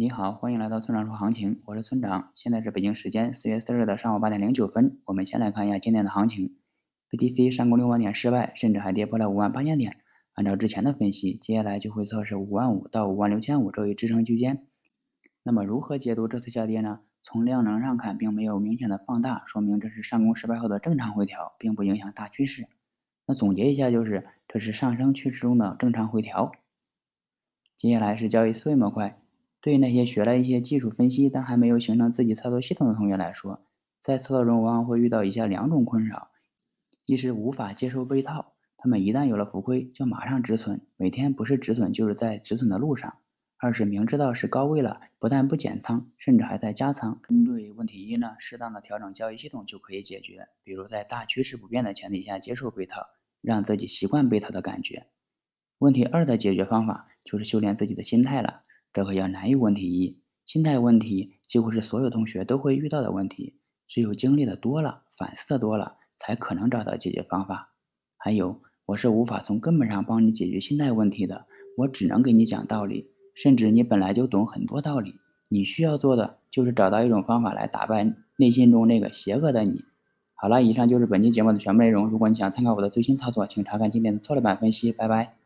你好，欢迎来到村长说行情，我是村长。现在是北京时间四月四日的上午八点零九分。我们先来看一下今天的行情。BTC 上攻六万点失败，甚至还跌破了五万八千点。按照之前的分析，接下来就会测试五万五到五万六千五这一支撑区间。那么如何解读这次下跌呢？从量能上看，并没有明显的放大，说明这是上攻失败后的正常回调，并不影响大趋势。那总结一下就是，这是上升趋势中的正常回调。接下来是交易思维模块。对于那些学了一些技术分析，但还没有形成自己操作系统的同学来说，在操作中往往会遇到以下两种困扰：一是无法接受被套，他们一旦有了浮亏，就马上止损，每天不是止损就是在止损的路上；二是明知道是高位了，不但不减仓，甚至还在加仓。针对问题一呢，适当的调整交易系统就可以解决，比如在大趋势不变的前提下接受被套。让自己习惯被套的感觉。问题二的解决方法就是修炼自己的心态了，这个要难于问题一。心态问题几乎是所有同学都会遇到的问题，只有经历的多了，反思的多了，才可能找到解决方法。还有，我是无法从根本上帮你解决心态问题的，我只能给你讲道理，甚至你本来就懂很多道理，你需要做的就是找到一种方法来打败内心中那个邪恶的你。好了，以上就是本期节目的全部内容。如果你想参考我的最新操作，请查看今天的策略版分析。拜拜。